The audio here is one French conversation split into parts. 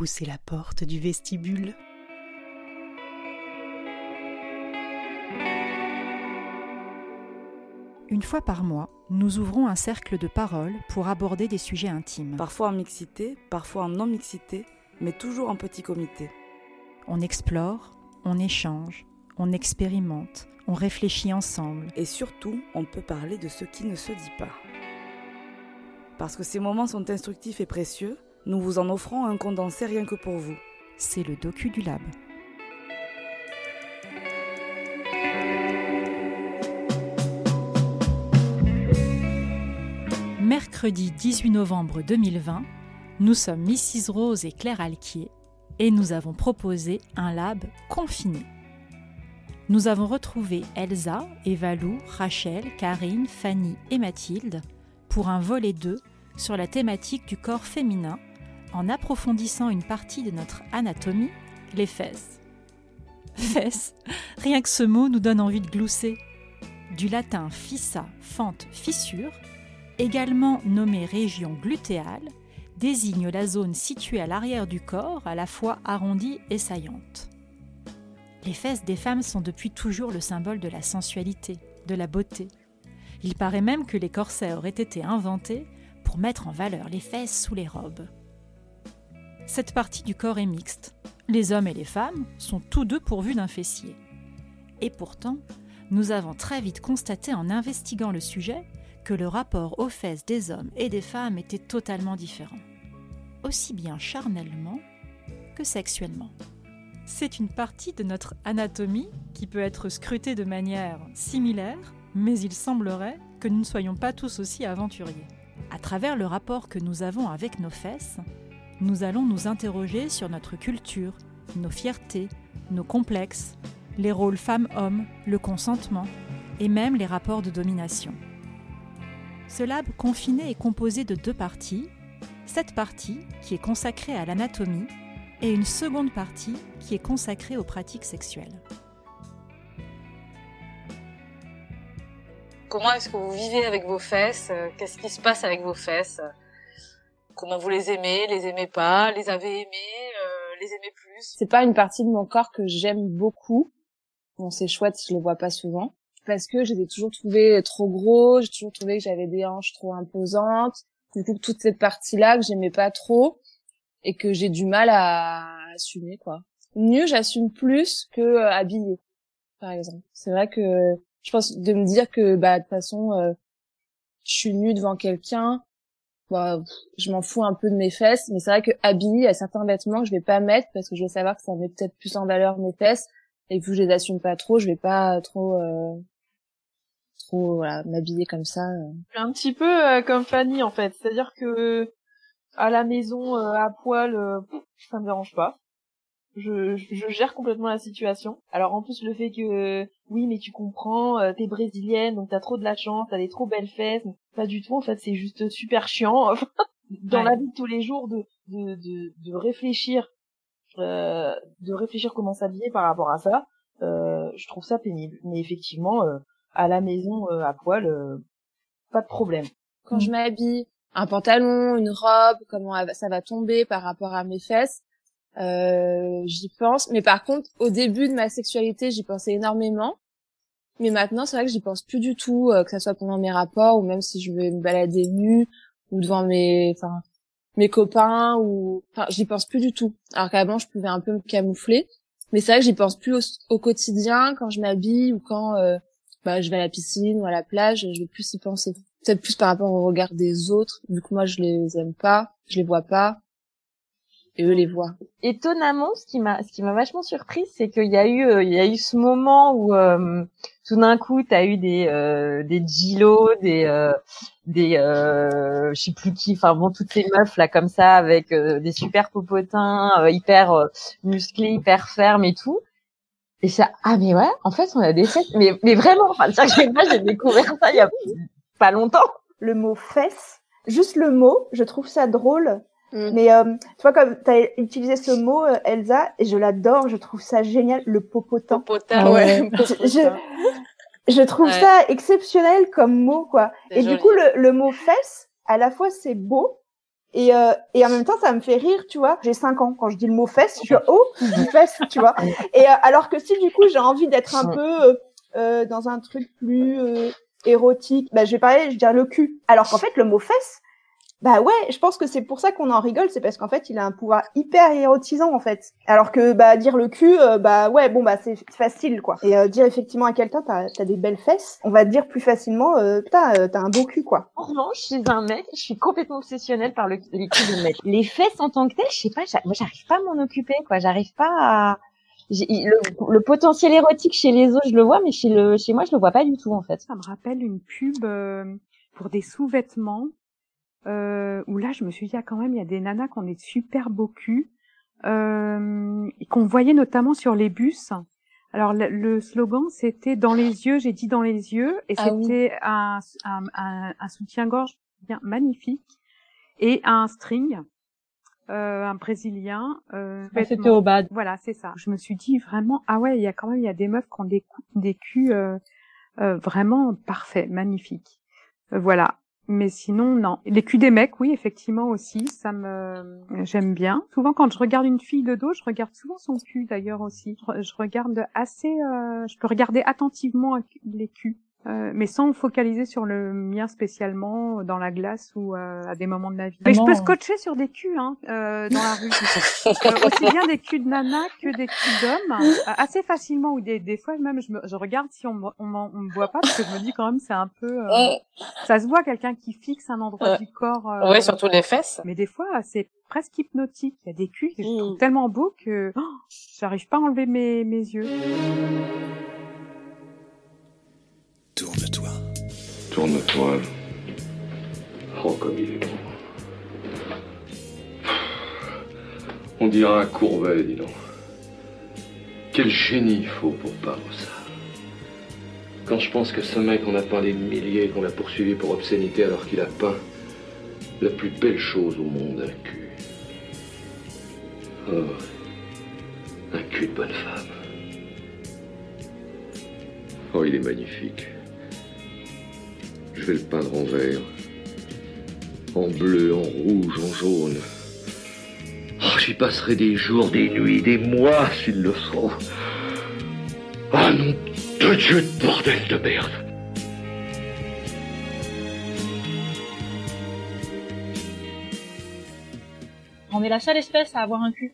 poussez la porte du vestibule. Une fois par mois, nous ouvrons un cercle de parole pour aborder des sujets intimes. Parfois en mixité, parfois en non-mixité, mais toujours en petit comité. On explore, on échange, on expérimente, on réfléchit ensemble. Et surtout, on peut parler de ce qui ne se dit pas. Parce que ces moments sont instructifs et précieux, nous vous en offrons un condensé rien que pour vous. C'est le docu du lab. Mercredi 18 novembre 2020, nous sommes Mrs Rose et Claire Alquier et nous avons proposé un lab confiné. Nous avons retrouvé Elsa, Evalou, Rachel, Karine, Fanny et Mathilde pour un volet 2 sur la thématique du corps féminin en approfondissant une partie de notre anatomie, les fesses. Fesses, rien que ce mot nous donne envie de glousser. Du latin fissa, fente, fissure, également nommée région glutéale, désigne la zone située à l'arrière du corps, à la fois arrondie et saillante. Les fesses des femmes sont depuis toujours le symbole de la sensualité, de la beauté. Il paraît même que les corsets auraient été inventés pour mettre en valeur les fesses sous les robes. Cette partie du corps est mixte. Les hommes et les femmes sont tous deux pourvus d'un fessier. Et pourtant, nous avons très vite constaté en investiguant le sujet que le rapport aux fesses des hommes et des femmes était totalement différent, aussi bien charnellement que sexuellement. C'est une partie de notre anatomie qui peut être scrutée de manière similaire, mais il semblerait que nous ne soyons pas tous aussi aventuriers. À travers le rapport que nous avons avec nos fesses, nous allons nous interroger sur notre culture, nos fiertés, nos complexes, les rôles femmes-hommes, le consentement et même les rapports de domination. Ce lab confiné est composé de deux parties. Cette partie, qui est consacrée à l'anatomie, et une seconde partie, qui est consacrée aux pratiques sexuelles. Comment est-ce que vous vivez avec vos fesses? Qu'est-ce qui se passe avec vos fesses? Comment vous les aimez Les aimez pas Les avez aimées euh, Les aimez plus C'est pas une partie de mon corps que j'aime beaucoup. Bon, c'est chouette, je le vois pas souvent parce que je les ai toujours trouvés trop gros, j'ai toujours trouvé que j'avais des hanches trop imposantes. Du coup, toute cette partie-là que j'aimais pas trop et que j'ai du mal à assumer, quoi. Mieux, j'assume plus que euh, habiller, par exemple. C'est vrai que je pense de me dire que, bah, de toute façon, euh, je suis nue devant quelqu'un, bah, je m'en fous un peu de mes fesses, mais c'est vrai que habiller, il y a certains vêtements que je vais pas mettre parce que je vais savoir que ça met peut-être plus en valeur mes fesses et vu que je les assume pas trop, je vais pas trop euh, trop voilà, m'habiller comme ça. Euh. Un petit peu euh, comme Fanny en fait, c'est-à-dire que à la maison euh, à poil, ça me dérange pas. Je, je, gère complètement la situation. Alors en plus le fait que oui mais tu comprends, t'es brésilienne donc t'as trop de la chance, t'as des trop belles fesses. Pas du tout en fait, c'est juste super chiant dans la vie de tous les jours de de de, de réfléchir euh, de réfléchir comment s'habiller par rapport à ça, euh, je trouve ça pénible. Mais effectivement, euh, à la maison à poil, pas de problème. Quand je m'habille, un pantalon, une robe, comment ça va tomber par rapport à mes fesses, j'y pense. Mais par contre, au début de ma sexualité, j'y pensais énormément. Mais maintenant, c'est vrai que j'y pense plus du tout, que ça soit pendant mes rapports ou même si je vais me balader nue ou devant mes, enfin, mes copains ou enfin j'y pense plus du tout alors qu'avant je pouvais un peu me camoufler mais c'est vrai que j'y pense plus au, quotidien quand je m'habille ou quand euh, bah, je vais à la piscine ou à la plage je vais plus y penser peut-être plus par rapport au regard des autres vu que moi je les aime pas je les vois pas et eux les voient étonnamment ce qui m'a ce qui m'a vachement surprise c'est qu'il y a eu euh, il y a eu ce moment où euh, tout d'un coup t'as eu des euh, des Gilo, des euh, des euh, je sais plus qui, enfin bon toutes ces meufs là comme ça avec euh, des super popotins euh, hyper musclés, hyper fermes et tout. Et ça ah mais ouais, en fait on a des fesses mais mais vraiment enfin j'ai découvert ça il y a pas longtemps. Le mot fesse, juste le mot, je trouve ça drôle. Mm. Mais tu vois comme tu as utilisé ce mot Elsa et je l'adore, je trouve ça génial le popotin. Popotin ouais. je, je trouve ça exceptionnel comme mot, quoi. Et du coup, le, le, mot fesse, à la fois c'est beau Et, euh, et en même temps, ça me fait rire, tu vois. J'ai 5 ans. Quand je dis le mot fesse, je dis oh, je dis fesse, tu vois. Et euh, alors que si du coup j'ai envie d'être un peu euh, euh, dans un truc plus euh, érotique, bah, je vais parler, je vais dire le cul. Alors qu'en fait, le mot fesse, bah ouais, je pense que c'est pour ça qu'on en rigole, c'est parce qu'en fait, il a un pouvoir hyper érotisant en fait. Alors que bah dire le cul, euh, bah ouais, bon bah c'est facile quoi. Et euh, dire effectivement à quelqu'un t'as as des belles fesses, on va te dire plus facilement euh, putain euh, t'as un beau cul quoi. En revanche, chez un mec, je suis complètement obsessionnelle par le, les culs de mec. Les fesses en tant que telles, je sais pas, moi j'arrive pas à m'en occuper quoi, j'arrive pas à le, le potentiel érotique chez les autres, je le vois, mais chez le chez moi, je le vois pas du tout en fait. Ça me rappelle une pub euh, pour des sous-vêtements euh, où là, je me suis dit, ah, quand même, il y a des nanas qui ont des super beaux culs euh, et qu'on voyait notamment sur les bus. Alors le, le slogan c'était dans les yeux, j'ai dit dans les yeux, et Ah oui. c'était un, un, un, un soutien-gorge bien magnifique et un string, euh, un brésilien. Euh, Ah, C'était au bad. Voilà, c'est ça. Je me suis dit vraiment, ah ouais, il y a quand même, il y a des meufs qui ont des, des culs euh, euh, vraiment parfaits, magnifiques. Euh, voilà. Mais sinon, non. Les culs des mecs, oui, effectivement aussi, ça me, j'aime bien. Souvent, quand je regarde une fille de dos, je regarde souvent son cul d'ailleurs aussi. Je, re- je regarde assez, euh, je peux regarder attentivement les culs. Euh, mais sans me focaliser sur le mien spécialement dans la glace ou euh, à des moments de ma vie. Mais je peux scotcher sur des culs hein, euh, dans la rue. Euh, aussi bien des culs de nana que des culs d'hommes, euh, assez facilement ou des, des fois même je, me, je regarde si on, me- on, me voit pas parce que je me dis quand même c'est un peu euh, ça se voit quelqu'un qui fixe un endroit du corps. euh, Ouais, surtout les fesses. Mais des fois c'est presque hypnotique. Il y a des culs que je Mm. trouve tellement beaux que oh, j'arrive pas à enlever mes, mes yeux. Tourne-toi. Oh, comme il est beau. On dirait un courbet, dis donc. Quel génie il faut pour peindre ça. Quand je pense que ce mec, on a peint des milliers, qu'on l'a poursuivi pour obscénité alors qu'il a peint la plus belle chose au monde, un cul. Oh, un cul de bonne femme. Oh, il est magnifique. Je vais le peindre en vert, en bleu, en rouge, en jaune. Oh, J'y passerai des jours, des nuits, des mois s'il le faut. Ah non, de Dieu de bordel de merde. On est la seule espèce à avoir un cul.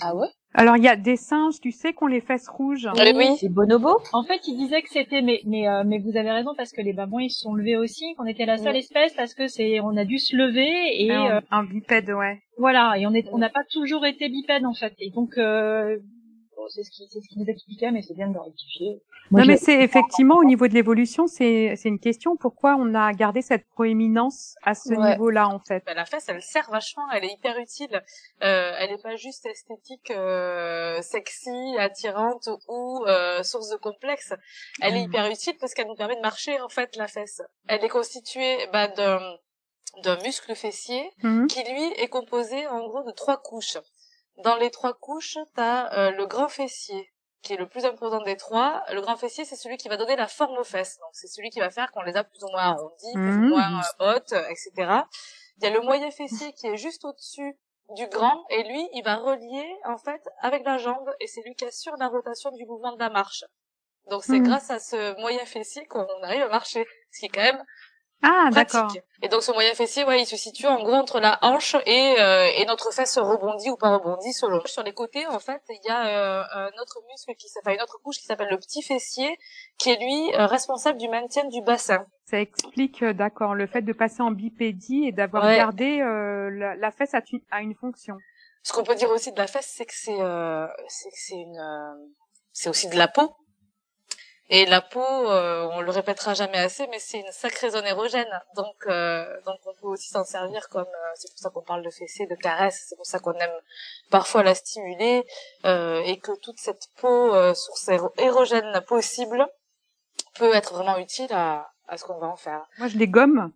Ah ouais? Alors il y a des singes, tu sais, qui ont les fesses rouges. Eh oui. C'est bonobo En fait, il disait que c'était, mais mais euh, mais vous avez raison parce que les babouins ils se sont levés aussi, qu'on était la seule espèce parce que c'est, on a dû se lever et un, euh, un bipède, ouais. voilà, et on est, on n'a pas toujours été bipède en fait, et donc euh, c'est ce qui, c'est ce qui nous expliquait, mais c'est bien de le rectifier. Non, mais c'est effectivement au niveau de l'évolution, c'est c'est une question. Pourquoi on a gardé cette proéminence à ce Ouais. niveau-là, en fait? Bah, la fesse, elle sert vachement, elle est hyper utile. Euh, elle est pas juste esthétique, euh, sexy, attirante ou euh, source de complexe. Elle est hyper utile parce qu'elle nous permet de marcher en fait la fesse. Elle est constituée bah, d'un d'un muscle fessier Mhm. qui lui est composé en gros de trois couches. Dans les trois couches, t'as euh, le grand fessier qui est le plus important des trois. Le grand fessier, c'est celui qui va donner la forme aux fesses. Donc c'est celui qui va faire qu'on les a plus ou moins arrondies, plus ou Mhm. moins euh, hautes, euh, etc. Il y a le moyen fessier qui est juste au-dessus du grand et lui, il va relier en fait avec la jambe et c'est lui qui assure la rotation du mouvement de la marche. Donc c'est Mhm. grâce à ce moyen fessier qu'on arrive à marcher, ce qui est quand même Ah, d'accord. Et donc ce moyen fessier, ouais, il se situe en gros entre la hanche et, euh, et notre fesse rebondit ou pas rebondit selon. Sur les côtés, en fait, il y a euh, un autre muscle qui s'appelle une autre couche qui s'appelle le petit fessier, qui est lui euh, responsable du maintien du bassin. Ça explique, euh, d'accord, le fait de passer en bipédie et d'avoir Ouais. gardé euh, la, la fesse à, tu- à une fonction. Ce qu'on peut dire aussi de la fesse, c'est que c'est euh, c'est une euh, c'est aussi de la peau. Et la peau, euh, on le répétera jamais assez, mais c'est une sacrée zone érogène. Donc, euh, donc on peut aussi s'en servir comme. euh, c'est pour ça qu'on parle de fessée, de caresse. C'est pour ça qu'on aime parfois la stimuler euh, et que toute cette peau, euh, source éro- érogène possible, peut être vraiment utile à, à ce qu'on va en faire. Moi, je les gomme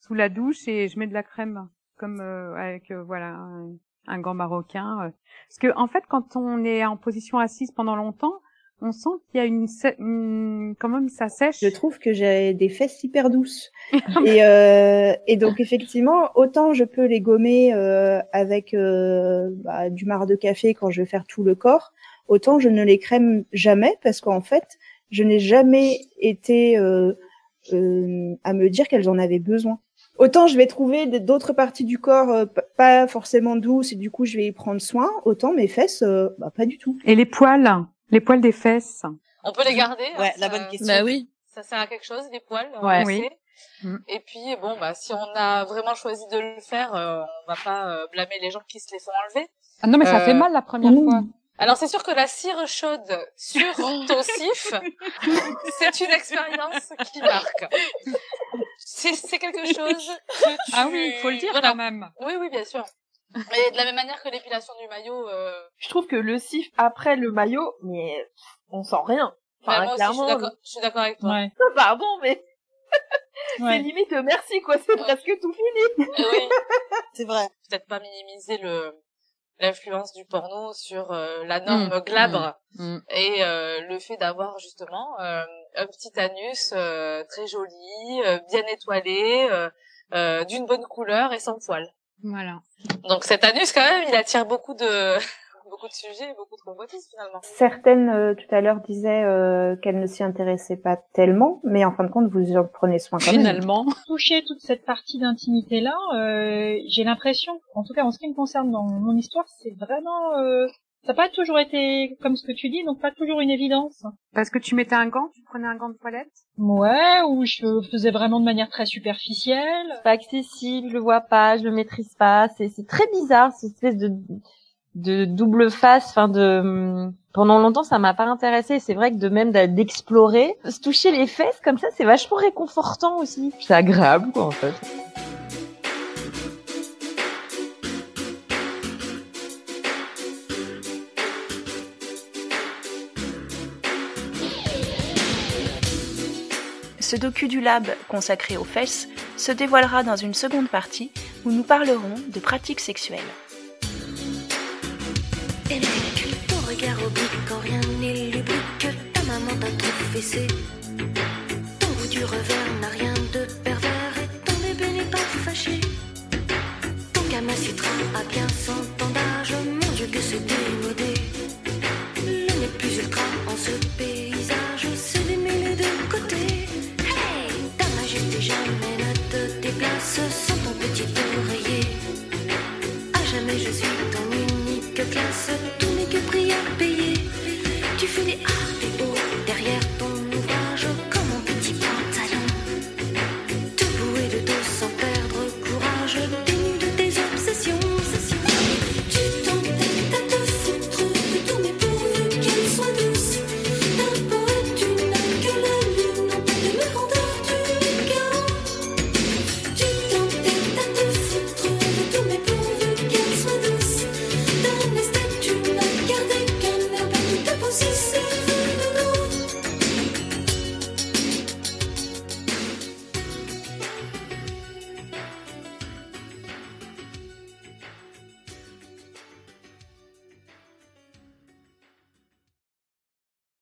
sous la douche et je mets de la crème, comme euh, avec voilà un, un gant marocain. Parce que en fait, quand on est en position assise pendant longtemps, on sent qu'il y a une, une, quand même ça sèche. Je trouve que j'ai des fesses hyper douces et euh, et donc effectivement autant je peux les gommer euh, avec euh, bah, du marc de café quand je vais faire tout le corps, autant je ne les crème jamais parce qu'en fait je n'ai jamais été euh, euh, à me dire qu'elles en avaient besoin. Autant je vais trouver d'autres parties du corps euh, pas forcément douces et du coup je vais y prendre soin, autant mes fesses, euh, bah, pas du tout. Et les poils, les poils des fesses. On peut les garder. Ouais, hein, la ça- bonne question. Bah oui. Ça sert à quelque chose, les poils. Ouais. Oui. Mm. Et puis bon, bah si on a vraiment choisi de le faire, euh, on va pas euh, blâmer les gens qui se les font enlever. Ah non, mais ça Euh, fait mal la première mmh. fois. Alors c'est sûr que la cire chaude sur ton sif, c'est une expérience qui marque. C'est c'est quelque chose que tu... Ah oui, il faut le dire Voilà. quand même. Oui, oui, bien sûr. Et de la même manière que l'épilation du maillot, euh, Je trouve que le sif après le maillot, mais on sent rien. bah, Enfin, moi aussi, je suis clairement, d'accord- je suis d'accord avec toi. Ouais. pardon, mais c'est Ouais. limite euh, merci quoi, c'est presque tout fini. Et oui, C'est vrai. peut-être pas minimiser le l'influence du porno sur euh, la norme glabre Mm. et euh, le fait d'avoir justement euh, un petit anus euh, très joli, euh, bien étoilé, euh, euh, d'une bonne couleur et sans poils. Voilà. Donc cet anus quand même, il attire beaucoup de beaucoup de sujets, et beaucoup de convoitises finalement. Certaines euh, tout à l'heure disaient euh, qu'elles ne s'y intéressaient pas tellement, mais en fin de compte vous en prenez soin quand même. Finalement. toucher toute cette partie d'intimité là, euh, j'ai l'impression, en tout cas en ce qui me concerne dans mon histoire, c'est vraiment euh, ça n'a pas toujours été comme ce que tu dis, donc pas toujours une évidence. Parce que tu mettais un gant, tu prenais un gant de toilette? Ouais, ou je faisais vraiment de manière très superficielle. C'est pas accessible, je le vois pas, je le maîtrise pas. C'est c'est très bizarre, cette espèce de de double face. Enfin de pendant longtemps, ça m'a pas intéressé. C'est vrai que de même d'explorer, se toucher les fesses comme ça, c'est vachement réconfortant aussi. C'est agréable quoi en fait. Ce docu du lab consacré aux fesses se dévoilera dans une seconde partie où nous parlerons de pratiques sexuelles. Jamais je suis ton unique classe, n'est que prix à payer. Tu fais des ah,